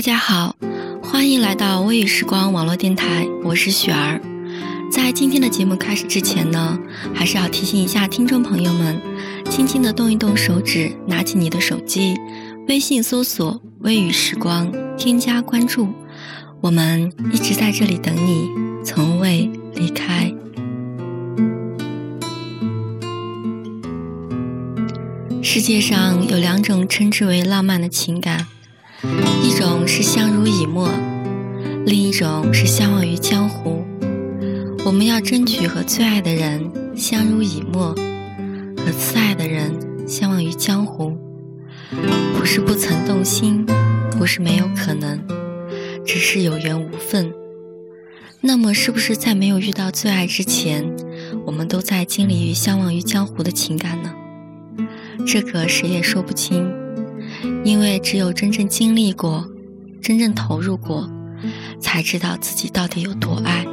大家好，欢迎来到微雨时光网络电台，我是雪儿。在今天的节目开始之前呢，还是要提醒一下听众朋友们，轻轻的动一动手指，拿起你的手机，微信搜索“微雨时光”，添加关注，我们一直在这里等你，从未离开。世界上有两种称之为浪漫的情感。一种是相濡以沫，另一种是相忘于江湖。我们要争取和最爱的人相濡以沫，和次爱的人相忘于江湖。不是不曾动心，不是没有可能，只是有缘无分。那么，是不是在没有遇到最爱之前，我们都在经历于相忘于江湖的情感呢？这个谁也说不清。因为只有真正经历过，真正投入过，才知道自己到底有多爱。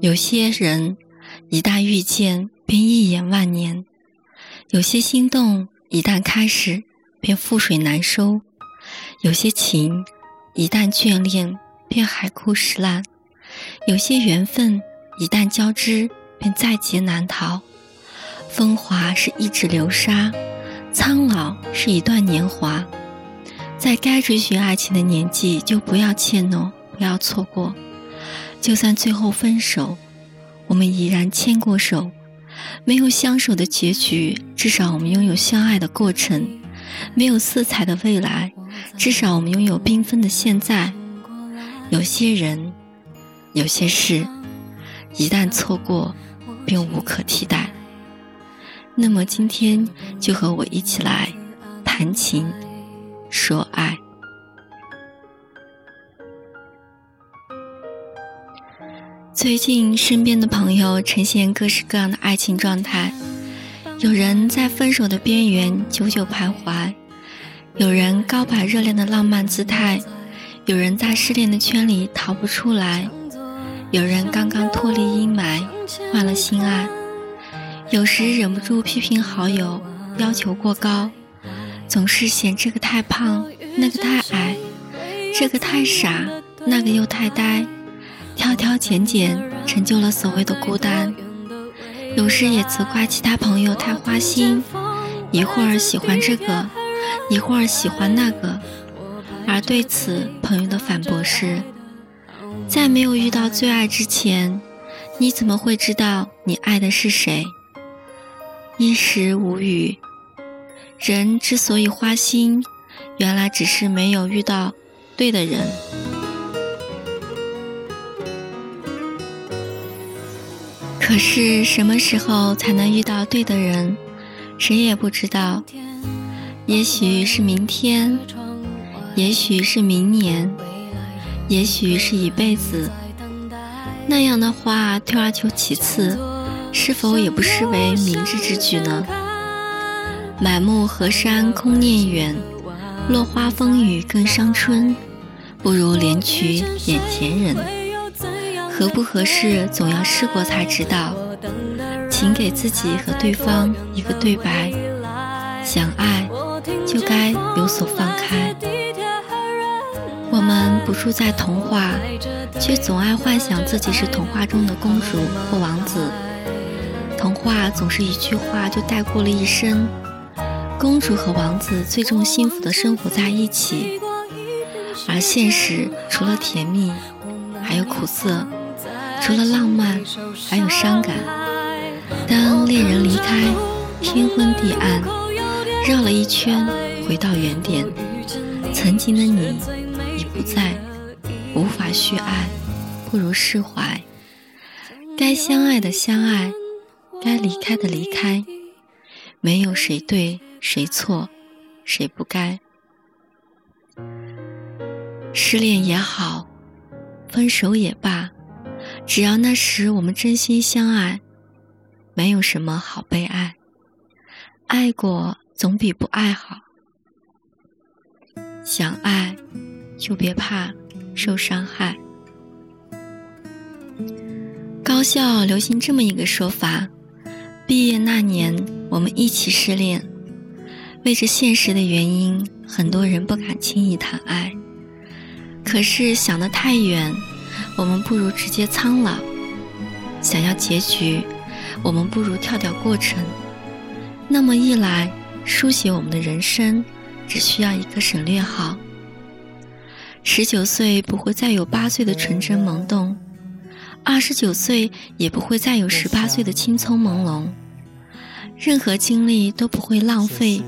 有些人一旦遇见便一眼万年，有些心动一旦开始便覆水难收，有些情一旦眷恋便海枯石烂，有些缘分一旦交织便在劫难逃。风华是一指流沙。苍老是一段年华，在该追寻爱情的年纪，就不要怯懦，不要错过。就算最后分手，我们依然牵过手。没有相守的结局，至少我们拥有相爱的过程；没有色彩的未来，至少我们拥有缤纷的现在。有些人，有些事，一旦错过，便无可替代。那么今天就和我一起来谈情说爱。最近身边的朋友呈现各式各样的爱情状态，有人在分手的边缘久久徘徊，有人高摆热恋的浪漫姿态，有人在失恋的圈里逃不出来，有人刚刚脱离阴霾换了心爱。有时忍不住批评好友要求过高，总是嫌这个太胖，那个太矮，这个太傻，那个又太呆，挑挑拣拣成就了所谓的孤单。有时也责怪其他朋友太花心，一会儿喜欢这个，一会儿喜欢那个。而对此，朋友的反驳是：在没有遇到最爱之前，你怎么会知道你爱的是谁？一时无语。人之所以花心，原来只是没有遇到对的人。可是什么时候才能遇到对的人，谁也不知道。也许是明天，也许是明年，也许是一辈子。那样的话，退而求其次。是否也不失为明智之举呢？满目河山空念远，落花风雨更伤春。不如怜取眼前人，合不合适总要试过才知道。请给自己和对方一个对白：想爱就该有所放开。我们不住在童话，却总爱幻想自己是童话中的公主或王子。童话总是一句话就带过了一生，公主和王子最终幸福的生活在一起，而现实除了甜蜜，还有苦涩；除了浪漫，还有伤感。当恋人离开，天昏地暗，绕了一圈，回到原点，曾经的你已不在，无法续爱，不如释怀。该相爱的相爱，该离开的离开，没有谁对谁错，谁不该。失恋也好，分手也罢，只要那时我们真心相爱，没有什么好悲哀。爱过总比不爱好，想爱就别怕受伤害。高校流行这么一个说法：毕业那年我们一起失恋，为着现实的原因，很多人不敢轻易谈爱。可是想得太远，我们不如直接苍老。想要结局，我们不如跳掉过程。那么一来，书写我们的人生，只需要一个省略号。十九岁不会再有八岁的纯真萌动，二十九岁也不会再有十八岁的青葱朦胧。任何经历都不会浪费，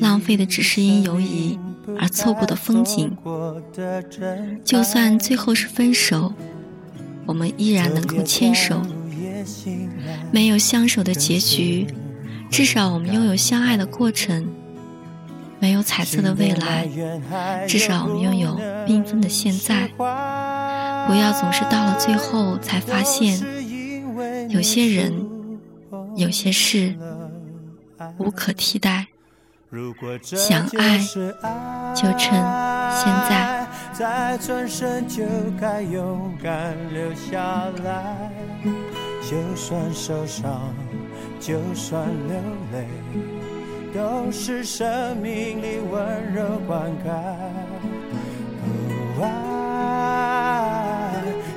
浪费的只是因犹疑而错过的风景。就算最后是分手，我们依然能够牵手。没有相守的结局，至少我们拥有相爱的过程。没有彩色的未来，至少我们拥有缤纷的现在。不要总是到了最后才发现，有些人。有些事无可替代，如果这想爱就趁现在。再转身就该勇敢留下来，就算受伤，就算流泪，都是生命里温柔灌溉。不爱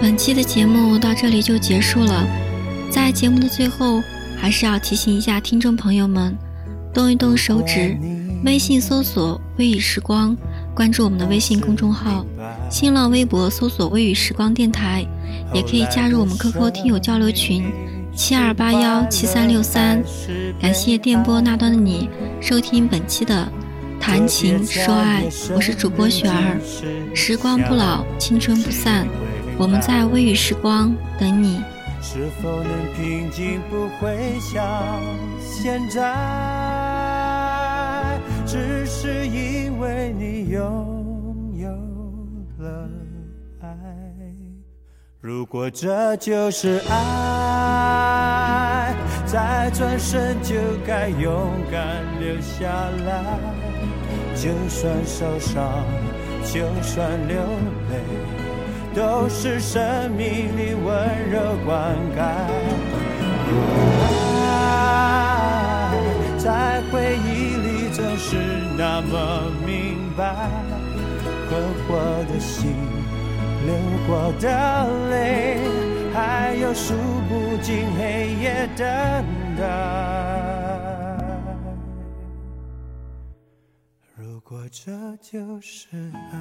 本期的节目到这里就结束了，在节目的最后。还是要提醒一下听众朋友们，动一动手指，微信搜索“微雨时光”，关注我们的微信公众号；新浪微博搜索“微雨时光电台”，也可以加入我们 QQ 听友交流群：七二八幺七三六三。感谢电波那端的你收听本期的《谈情说爱》，我是主播雪儿。时光不老，青春不散，我们在微雨时光等你。是否能平静？不会像现在，只是因为你拥有了爱。如果这就是爱，再转身就该勇敢留下来，就算受伤，就算流泪。都是生命里温柔灌溉。爱在回忆里总是那么明白，困惑的心，流过的泪，还有数不尽黑夜等待。如果这就是爱。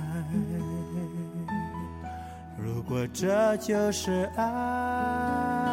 如果这就是爱。